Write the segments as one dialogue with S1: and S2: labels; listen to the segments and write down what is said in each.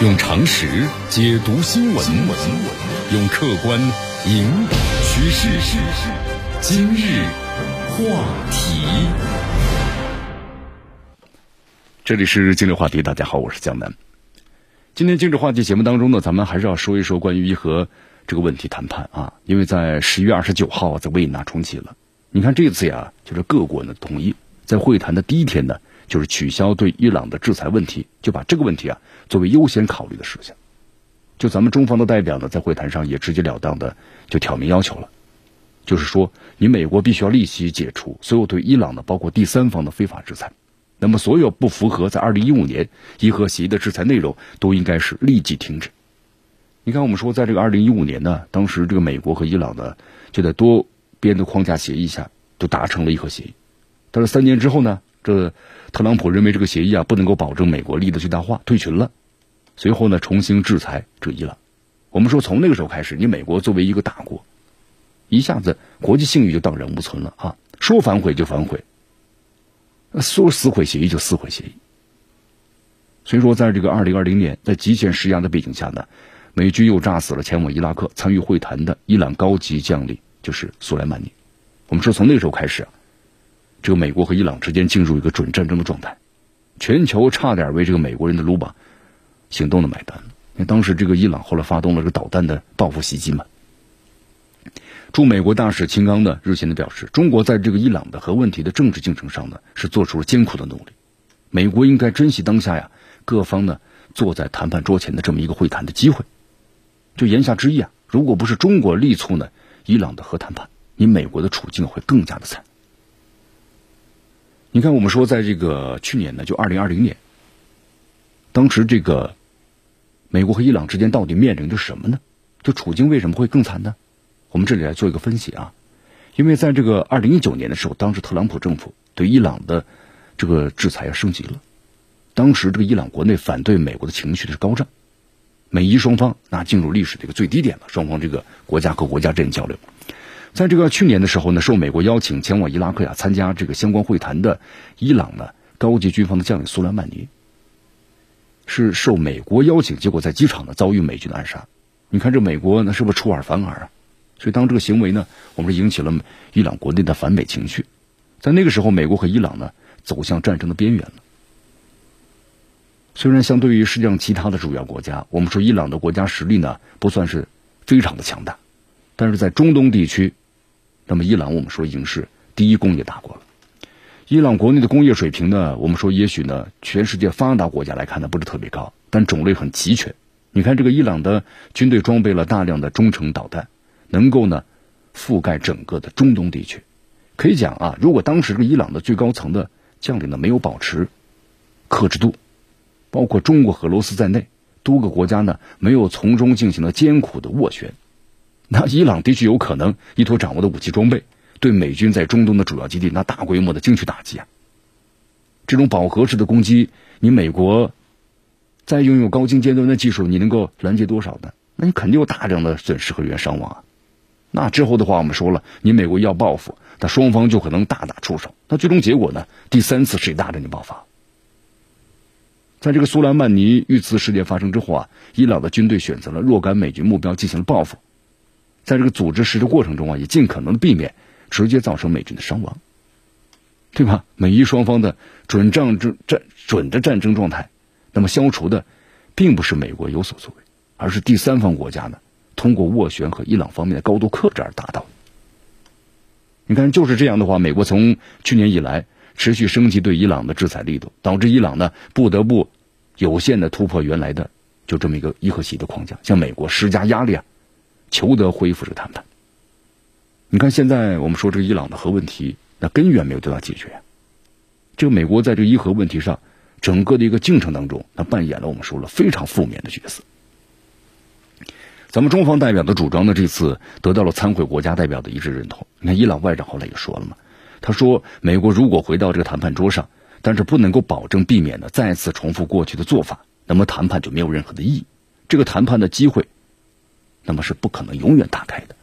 S1: 用常识解读新闻，用客观引导趋势。今日话题，这里是今日话题。大家好，我是江南。今天今日话题节目当中呢，咱们还是要说一说关于伊核这个问题谈判啊，因为在十一月二十九号在维也纳重启了。你看这次呀，就是各国呢统一在会谈的第一天呢。就是取消对伊朗的制裁问题，就把这个问题啊作为优先考虑的事项。就咱们中方的代表呢，在会谈上也直截了当的就挑明要求了，就是说，你美国必须要立即解除所有对伊朗的包括第三方的非法制裁。那么，所有不符合在二零一五年伊核协议的制裁内容，都应该是立即停止。你看，我们说，在这个二零一五年呢，当时这个美国和伊朗呢，就在多边的框架协议下，就达成了伊核协议。但是三年之后呢，这特朗普认为这个协议啊不能够保证美国利益的最大化，退群了。随后呢，重新制裁这伊朗。我们说从那个时候开始，你美国作为一个大国，一下子国际信誉就荡然无存了啊！说反悔就反悔，说撕毁协议就撕毁协议。所以说，在这个二零二零年，在极限施压的背景下呢，美军又炸死了前往伊拉克参与会谈的伊朗高级将领，就是苏莱曼尼。我们说从那个时候开始啊。这个美国和伊朗之间进入一个准战争的状态，全球差点为这个美国人的鲁巴行动的买单。因为当时这个伊朗后来发动了这个导弹的报复袭击嘛。驻美国大使秦刚呢日前的表示，中国在这个伊朗的核问题的政治进程上呢是做出了艰苦的努力，美国应该珍惜当下呀各方呢坐在谈判桌前的这么一个会谈的机会。就言下之意啊，如果不是中国力促呢伊朗的核谈判，你美国的处境会更加的惨。你看，我们说，在这个去年呢，就二零二零年，当时这个美国和伊朗之间到底面临着什么呢？就处境为什么会更惨呢？我们这里来做一个分析啊。因为在这个二零一九年的时候，当时特朗普政府对伊朗的这个制裁要升级了，当时这个伊朗国内反对美国的情绪是高涨，美伊双方那进入历史的一个最低点了，双方这个国家和国家之间交流。在这个去年的时候呢，受美国邀请前往伊拉克呀参加这个相关会谈的伊朗呢高级军方的将领苏莱曼尼，是受美国邀请，结果在机场呢遭遇美军的暗杀。你看这美国那是不是出尔反尔啊？所以当这个行为呢，我们是引起了伊朗国内的反美情绪。在那个时候，美国和伊朗呢走向战争的边缘了。虽然相对于世界上其他的主要国家，我们说伊朗的国家实力呢不算是非常的强大，但是在中东地区。那么，伊朗我们说已经是第一工业大国了。伊朗国内的工业水平呢，我们说也许呢，全世界发达国家来看呢不是特别高，但种类很齐全。你看，这个伊朗的军队装备了大量的中程导弹，能够呢覆盖整个的中东地区。可以讲啊，如果当时这个伊朗的最高层的将领呢没有保持克制度，包括中国和俄罗斯在内多个国家呢没有从中进行了艰苦的斡旋。那伊朗的确有可能依托掌握的武器装备，对美军在中东的主要基地那大规模的精确打击啊！这种饱和式的攻击，你美国再拥有高精尖端的技术，你能够拦截多少呢？那你肯定有大量的损失和人员伤亡啊！那之后的话，我们说了，你美国要报复，那双方就可能大打出手。那最终结果呢？第三次世界大战就爆发。在这个苏莱曼尼遇刺事件发生之后啊，伊朗的军队选择了若干美军目标进行了报复。在这个组织实施过程中啊，也尽可能的避免直接造成美军的伤亡，对吧？美伊双方的准战争战准的战争状态，那么消除的并不是美国有所作为，而是第三方国家呢通过斡旋和伊朗方面的高度克制而达到。你看，就是这样的话，美国从去年以来持续升级对伊朗的制裁力度，导致伊朗呢不得不有限的突破原来的就这么一个伊核协议的框架，向美国施加压力啊。求得恢复这个谈判。你看，现在我们说这个伊朗的核问题，那根源没有得到解决。这个美国在这个伊核问题上，整个的一个进程当中，它扮演了我们说了非常负面的角色。咱们中方代表的主张呢，这次得到了参会国家代表的一致认同。你看，伊朗外长后来也说了嘛，他说，美国如果回到这个谈判桌上，但是不能够保证避免呢再次重复过去的做法，那么谈判就没有任何的意义。这个谈判的机会。那么是不可能永远打开的，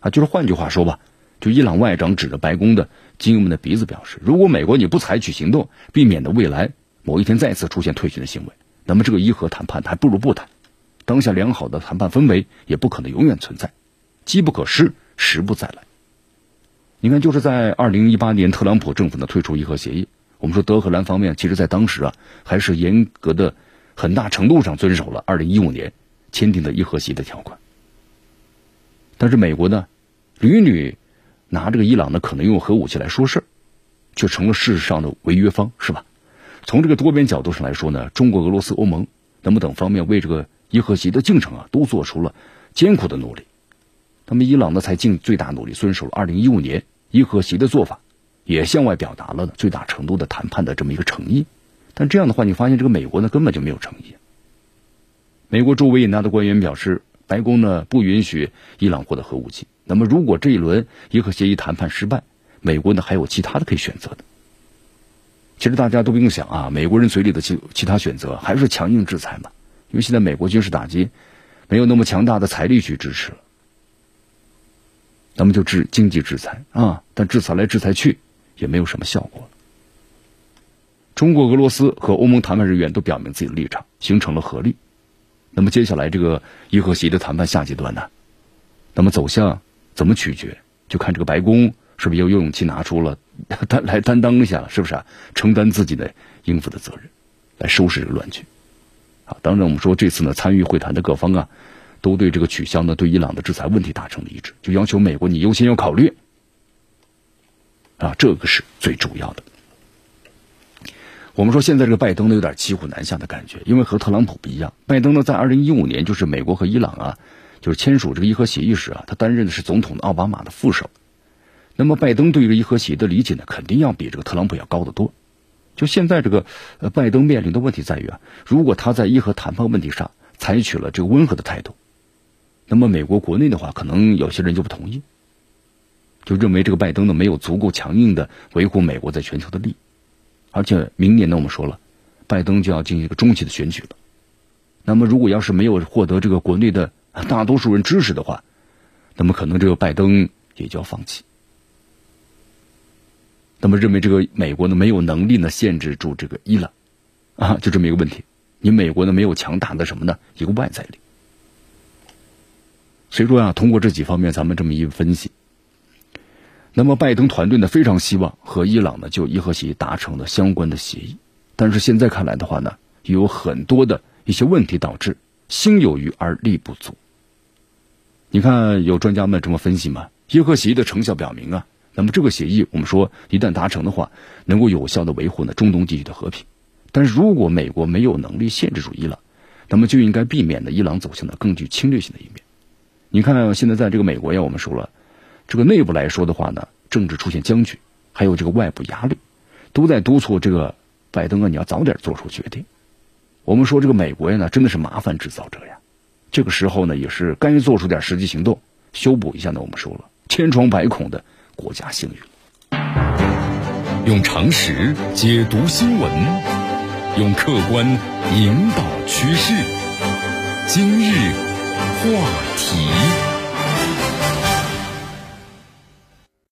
S1: 啊，就是换句话说吧，就伊朗外长指着白宫的精英们的鼻子表示，如果美国你不采取行动，避免的未来某一天再次出现退群的行为，那么这个伊核谈判还不如不谈。当下良好的谈判氛围也不可能永远存在，机不可失，时不再来。你看，就是在二零一八年，特朗普政府呢退出伊核协议。我们说德黑兰方面，其实在当时啊，还是严格的、很大程度上遵守了二零一五年签订的伊核协议的条款。但是美国呢，屡屡拿这个伊朗呢可能用核武器来说事儿，却成了事实上的违约方，是吧？从这个多边角度上来说呢，中国、俄罗斯、欧盟那么等方面为这个伊核协议的进程啊，都做出了艰苦的努力。那么伊朗呢，才尽最大努力遵守了二零一五年。伊核协议的做法，也向外表达了最大程度的谈判的这么一个诚意，但这样的话，你发现这个美国呢根本就没有诚意。美国驻维也纳的官员表示，白宫呢不允许伊朗获得核武器。那么，如果这一轮伊核协议谈判失败，美国呢还有其他的可以选择的。其实大家都不用想啊，美国人嘴里的其其他选择还是强硬制裁嘛，因为现在美国军事打击没有那么强大的财力去支持了。那么就制经济制裁啊，但制裁来制裁去也没有什么效果了。中国、俄罗斯和欧盟谈判人员都表明自己的立场，形成了合力。那么接下来这个伊核协议的谈判下阶段呢？那么走向怎么取决，就看这个白宫是不是有勇气拿出了 担来担当一下，是不是啊？承担自己的应付的责任，来收拾这个乱局。啊，当然我们说这次呢，参与会谈的各方啊。都对这个取消呢，对伊朗的制裁问题达成了一致，就要求美国你优先要考虑，啊，这个是最主要的。我们说现在这个拜登呢有点骑虎难下的感觉，因为和特朗普不一样，拜登呢在二零一五年就是美国和伊朗啊就是签署这个伊核协议时啊，他担任的是总统的奥巴马的副手，那么拜登对这个伊核协议的理解呢，肯定要比这个特朗普要高得多。就现在这个呃拜登面临的问题在于啊，如果他在伊核谈判问题上采取了这个温和的态度。那么美国国内的话，可能有些人就不同意，就认为这个拜登呢没有足够强硬的维护美国在全球的利益，而且明年呢我们说了，拜登就要进行一个中期的选举了。那么如果要是没有获得这个国内的大多数人支持的话，那么可能这个拜登也就要放弃。那么认为这个美国呢没有能力呢限制住这个伊朗，啊，就这么一个问题。你美国呢没有强大的什么呢一个外在力。所以说啊，通过这几方面，咱们这么一分析，那么拜登团队呢非常希望和伊朗呢就伊核协议达成了相关的协议，但是现在看来的话呢，有很多的一些问题导致心有余而力不足。你看，有专家们这么分析嘛？伊核协议的成效表明啊，那么这个协议我们说一旦达成的话，能够有效的维护呢中东地区的和平。但是如果美国没有能力限制住伊朗，那么就应该避免呢伊朗走向了更具侵略性的一面。你看，现在在这个美国呀，我们说了，这个内部来说的话呢，政治出现僵局，还有这个外部压力，都在督促这个拜登啊，你要早点做出决定。我们说这个美国呀，呢真的是麻烦制造者呀，这个时候呢，也是该做出点实际行动，修补一下呢。我们说了，千疮百孔的国家信誉。
S2: 用常识解读新闻，用客观引导趋势。今日。话题。